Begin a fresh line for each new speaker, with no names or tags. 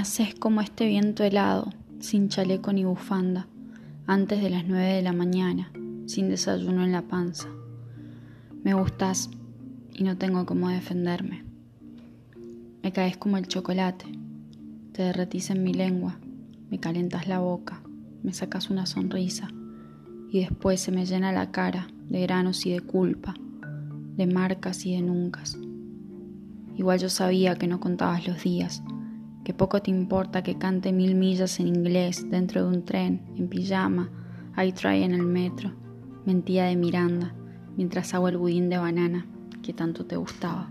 haces como este viento helado, sin chaleco ni bufanda, antes de las nueve de la mañana, sin desayuno en la panza. Me gustas y no tengo cómo defenderme. Me caes como el chocolate, te derretís en mi lengua, me calentas la boca, me sacas una sonrisa y después se me llena la cara de granos y de culpa, de marcas y de nuncas. Igual yo sabía que no contabas los días, que poco te importa que cante mil millas en inglés dentro de un tren, en pijama, I try en el metro, mentía de Miranda, mientras hago el budín de banana que tanto te gustaba.